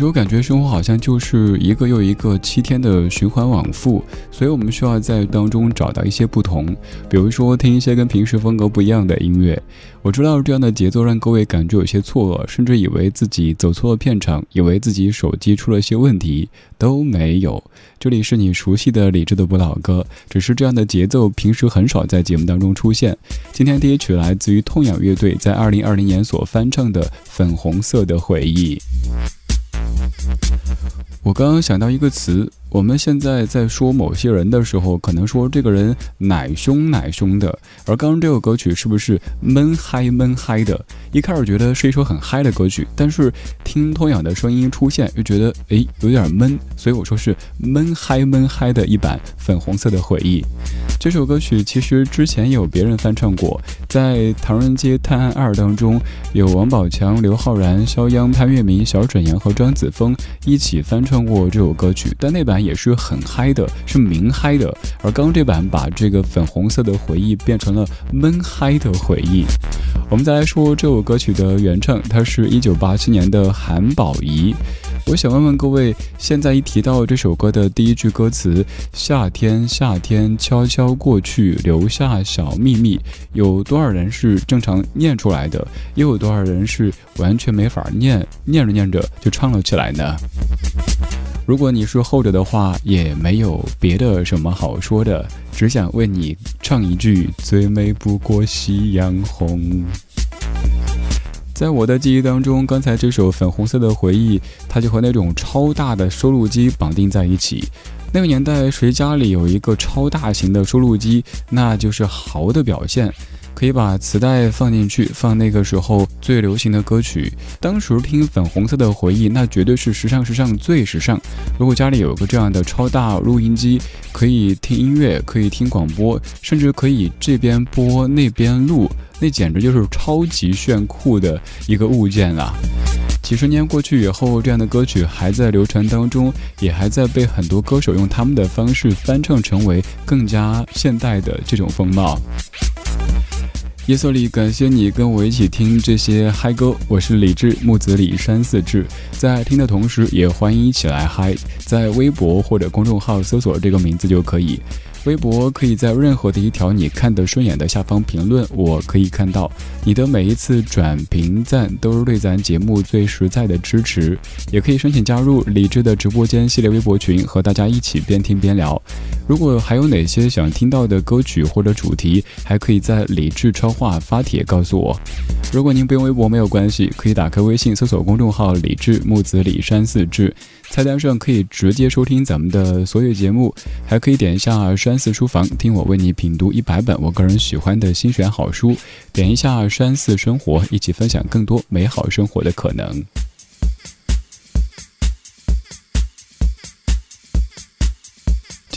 时候感觉生活好像就是一个又一个七天的循环往复，所以我们需要在当中找到一些不同，比如说听一些跟平时风格不一样的音乐。我知道这样的节奏让各位感觉有些错愕，甚至以为自己走错了片场，以为自己手机出了些问题，都没有。这里是你熟悉的理智的不老歌，只是这样的节奏平时很少在节目当中出现。今天第一曲来自于痛仰乐队在二零二零年所翻唱的《粉红色的回忆》。我刚刚想到一个词。我们现在在说某些人的时候，可能说这个人奶凶奶凶的，而刚刚这首歌曲是不是闷嗨闷嗨的？一开始觉得是一首很嗨的歌曲，但是听通养的声音出现，又觉得诶有点闷，所以我说是闷嗨闷嗨的一版《粉红色的回忆》。这首歌曲其实之前有别人翻唱过，在《唐人街探案二》当中，有王宝强、刘昊然、肖央、潘粤明、小沈阳和张子枫一起翻唱过这首歌曲，但那版。也是很嗨的，是明嗨的，而刚刚这版把这个粉红色的回忆变成了闷嗨的回忆。我们再来说这首歌曲的原唱，它是一九八七年的韩宝仪。我想问问各位，现在一提到这首歌的第一句歌词“夏天，夏天悄悄过去，留下小秘密”，有多少人是正常念出来的？又有多少人是完全没法念，念着念着就唱了起来呢？如果你是后者的话，也没有别的什么好说的，只想为你唱一句“最美不过夕阳红”。在我的记忆当中，刚才这首《粉红色的回忆》，它就和那种超大的收录机绑定在一起。那个年代，谁家里有一个超大型的收录机，那就是豪的表现。可以把磁带放进去，放那个时候最流行的歌曲。当时听《粉红色的回忆》，那绝对是时尚时尚最时尚。如果家里有个这样的超大录音机，可以听音乐，可以听广播，甚至可以这边播那边录，那简直就是超级炫酷的一个物件啊！几十年过去以后，这样的歌曲还在流传当中，也还在被很多歌手用他们的方式翻唱，成为更加现代的这种风貌。耶稣里，感谢你跟我一起听这些嗨歌。我是李志，木子李山四志，在听的同时，也欢迎一起来嗨。在微博或者公众号搜索这个名字就可以。微博可以在任何的一条你看得顺眼的下方评论，我可以看到你的每一次转评赞，都是对咱节目最实在的支持。也可以申请加入李智的直播间系列微博群，和大家一起边听边聊。如果还有哪些想听到的歌曲或者主题，还可以在李智超话发帖告诉我。如果您不用微博没有关系，可以打开微信搜索公众号李智木子李山四志。菜单上可以直接收听咱们的所有节目，还可以点一下山寺书房，听我为你品读一百本我个人喜欢的心选好书，点一下山寺生活，一起分享更多美好生活的可能。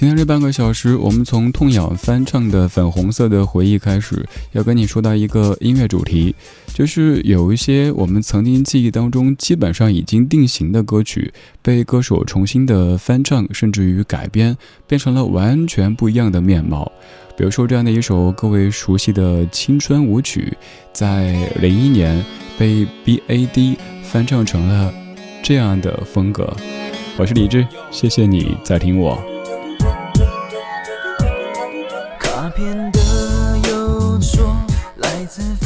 今天这半个小时，我们从痛仰翻唱的《粉红色的回忆》开始，要跟你说到一个音乐主题，就是有一些我们曾经记忆当中基本上已经定型的歌曲，被歌手重新的翻唱，甚至于改编，变成了完全不一样的面貌。比如说这样的一首各位熟悉的青春舞曲，在零一年被 BAD 翻唱成了这样的风格。我是李志，谢谢你在听我。记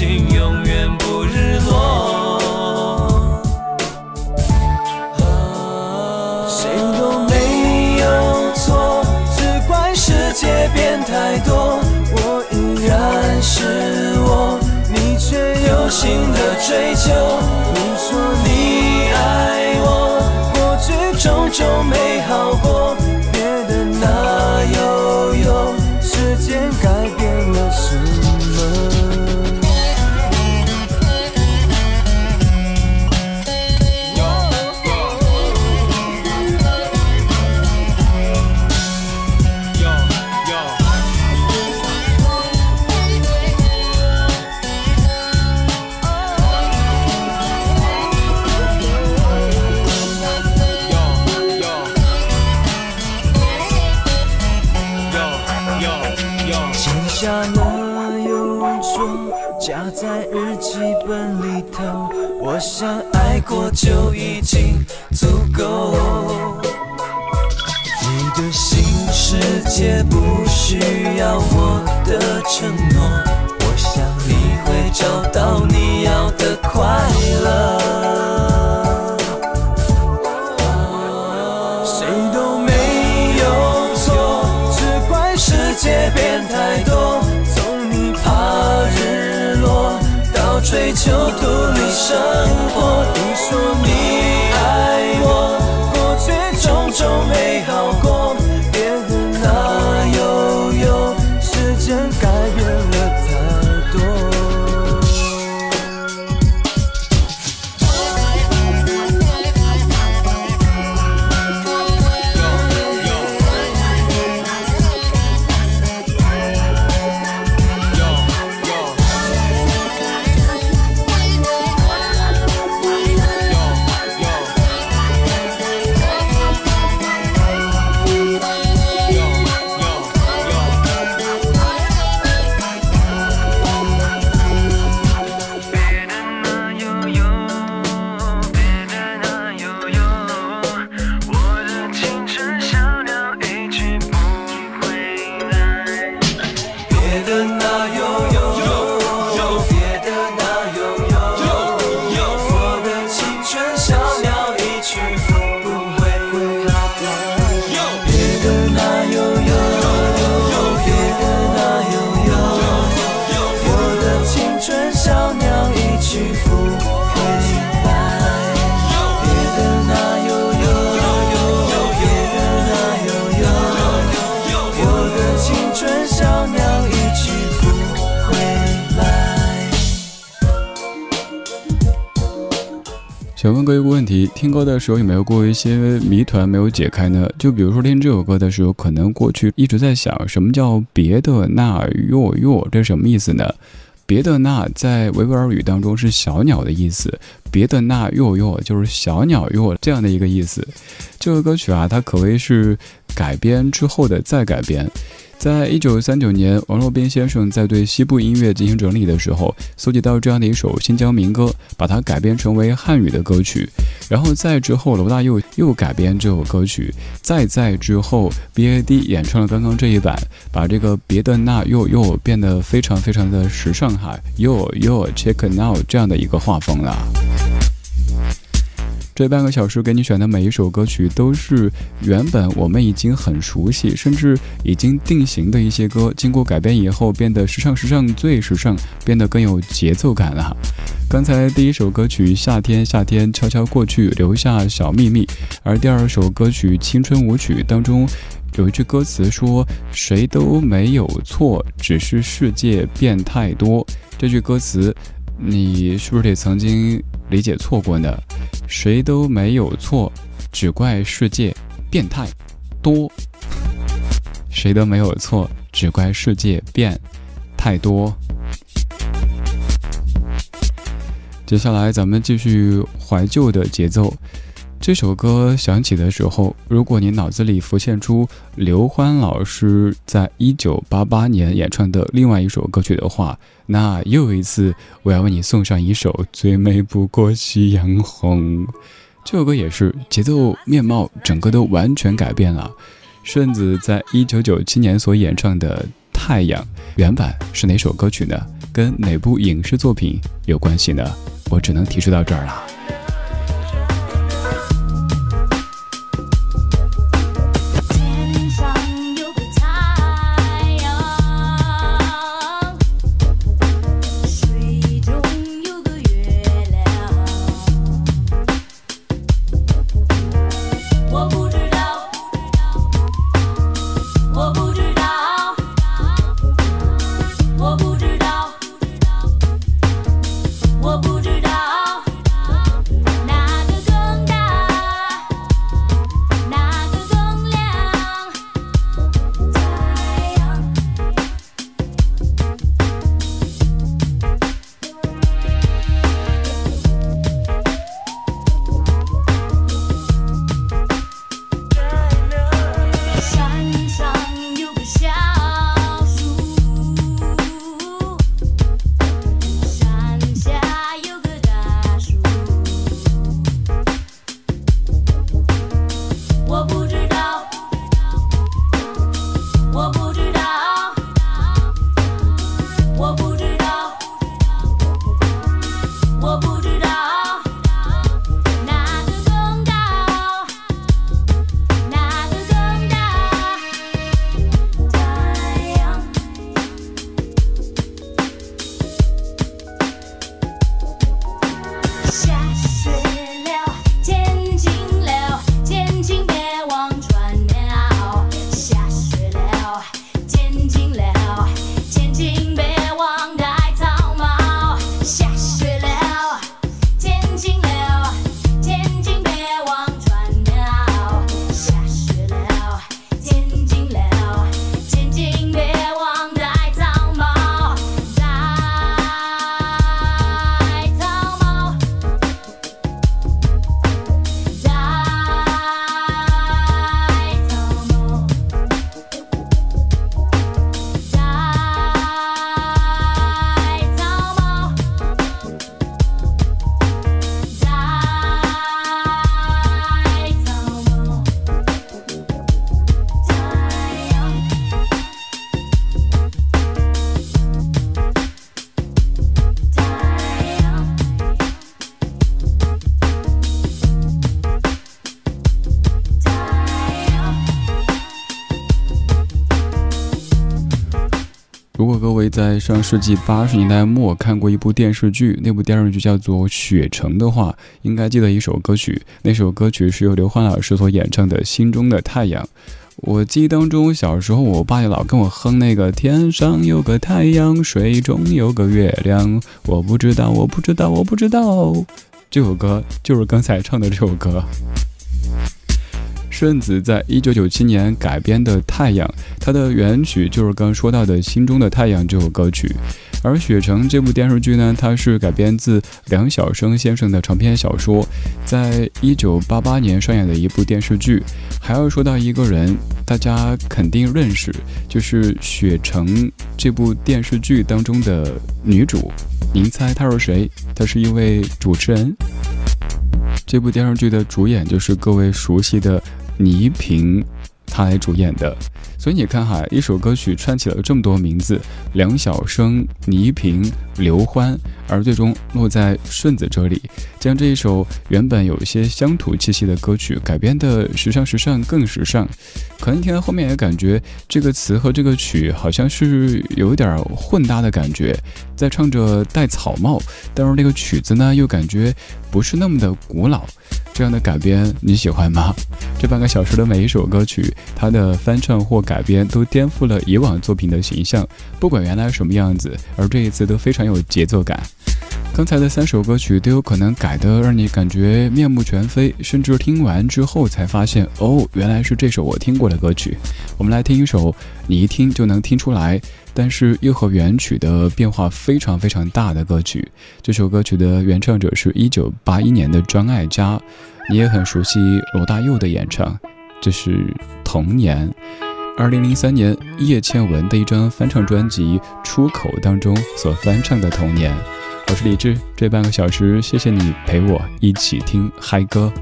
情永远不日落。谁都没有错，只怪世界变太多。我依然是我，你却有新的追求。追求独立生活。你说想问各位一个问题：听歌的时候有没有过一些谜团没有解开呢？就比如说听这首歌的时候，可能过去一直在想，什么叫别的那哟哟，这什么意思呢？别的那在维吾尔语当中是小鸟的意思，别的那哟哟就是小鸟哟这样的一个意思。这个歌曲啊，它可谓是改编之后的再改编。在一九三九年，王洛宾先生在对西部音乐进行整理的时候，搜集到这样的一首新疆民歌，把它改编成为汉语的歌曲。然后再之后，罗大佑又改编这首歌曲。再再之后，BAD 演唱了刚刚这一版，把这个别的那又又变得非常非常的时尚哈，又又 check now 这样的一个画风了。这半个小时给你选的每一首歌曲，都是原本我们已经很熟悉，甚至已经定型的一些歌，经过改编以后变得时尚时尚最时尚，变得更有节奏感了。刚才第一首歌曲《夏天夏天悄悄过去，留下小秘密》，而第二首歌曲《青春舞曲》当中有一句歌词说：“谁都没有错，只是世界变太多。”这句歌词，你是不是也曾经理解错过呢？谁都没有错，只怪世界变态多。谁都没有错，只怪世界变太多。接下来咱们继续怀旧的节奏。这首歌响起的时候，如果你脑子里浮现出刘欢老师在一九八八年演唱的另外一首歌曲的话，那又一次我要为你送上一首《最美不过夕阳红》。这首歌也是节奏面貌整个都完全改变了。顺子在一九九七年所演唱的《太阳》原版是哪首歌曲呢？跟哪部影视作品有关系呢？我只能提示到这儿了。会在上世纪八十年代末看过一部电视剧，那部电视剧叫做《雪城》的话，应该记得一首歌曲。那首歌曲是由刘欢老师所演唱的《心中的太阳》。我记忆当中，小时候我爸也老跟我哼那个“天上有个太阳，水中有个月亮”，我不知道，我不知道，我不知道。这首歌就是刚才唱的这首歌。顺子在一九九七年改编的《太阳》，它的原曲就是刚说到的《心中的太阳》这首歌曲。而《雪城》这部电视剧呢，它是改编自梁晓声先生的长篇小说，在一九八八年上演的一部电视剧。还要说到一个人，大家肯定认识，就是《雪城》这部电视剧当中的女主。您猜她是谁？她是一位主持人。这部电视剧的主演就是各位熟悉的。倪萍，她来主演的，所以你看哈，一首歌曲串起了这么多名字：梁晓声、倪萍、刘欢。而最终落在顺子这里，将这一首原本有一些乡土气息的歌曲改编的时尚时尚更时尚。可能听到后面也感觉这个词和这个曲好像是有点混搭的感觉，在唱着戴草帽，但是那个曲子呢又感觉不是那么的古老。这样的改编你喜欢吗？这半个小时的每一首歌曲，它的翻唱或改编都颠覆了以往作品的形象，不管原来什么样子，而这一次都非常有节奏感。刚才的三首歌曲都有可能改得让你感觉面目全非，甚至听完之后才发现，哦，原来是这首我听过的歌曲。我们来听一首你一听就能听出来，但是又和原曲的变化非常非常大的歌曲。这首歌曲的原唱者是一九八一年的张艾嘉，你也很熟悉罗大佑的演唱，这是《童年》。二零零三年叶倩文的一张翻唱专辑《出口》当中所翻唱的《童年》。我是李志，这半个小时，谢谢你陪我一起听嗨歌。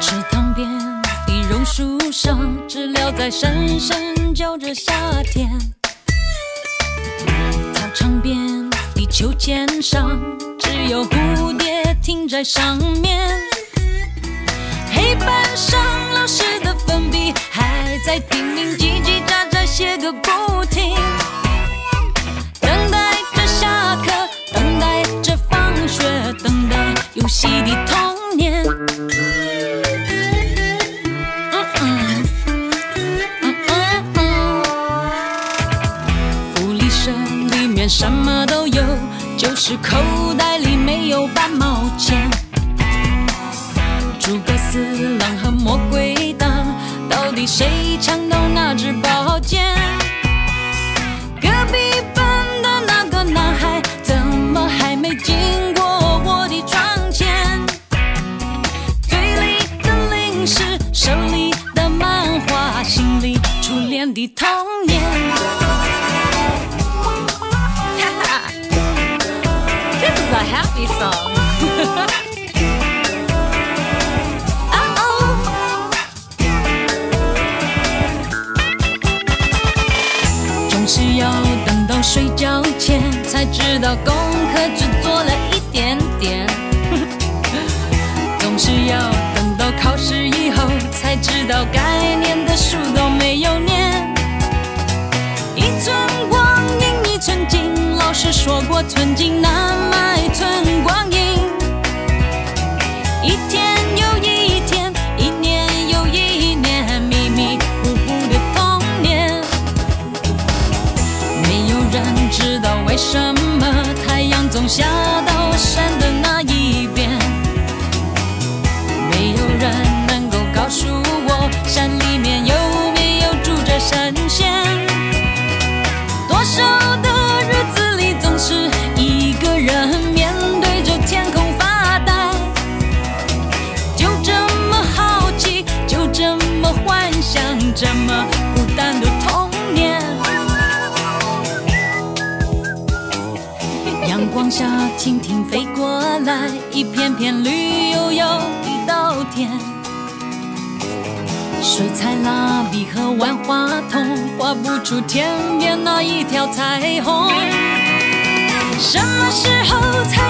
池塘边的榕树上，知了在声声叫着夏天。操场边的秋千上，只有蝴蝶停在上面。黑板上老师的粉笔还在叮咛叽叽喳喳写个不停，等待着下课，等待着放学，等待游戏的童年。福利社里面什么都有，就是口童年。哈 哈，This is a happy song. 睡觉前才知道功课只做了一点点，总是要等到考试以后才知道该念的书都没有念。是，说过寸金难买寸光阴。一天又一天，一年又一年，迷迷糊糊的童年。没有人知道为什么太阳总下到山的下，蜻蜓飞过来，一片片绿油油一稻田。水彩蜡笔和万花筒，画不出天边那一条彩虹。什么时候才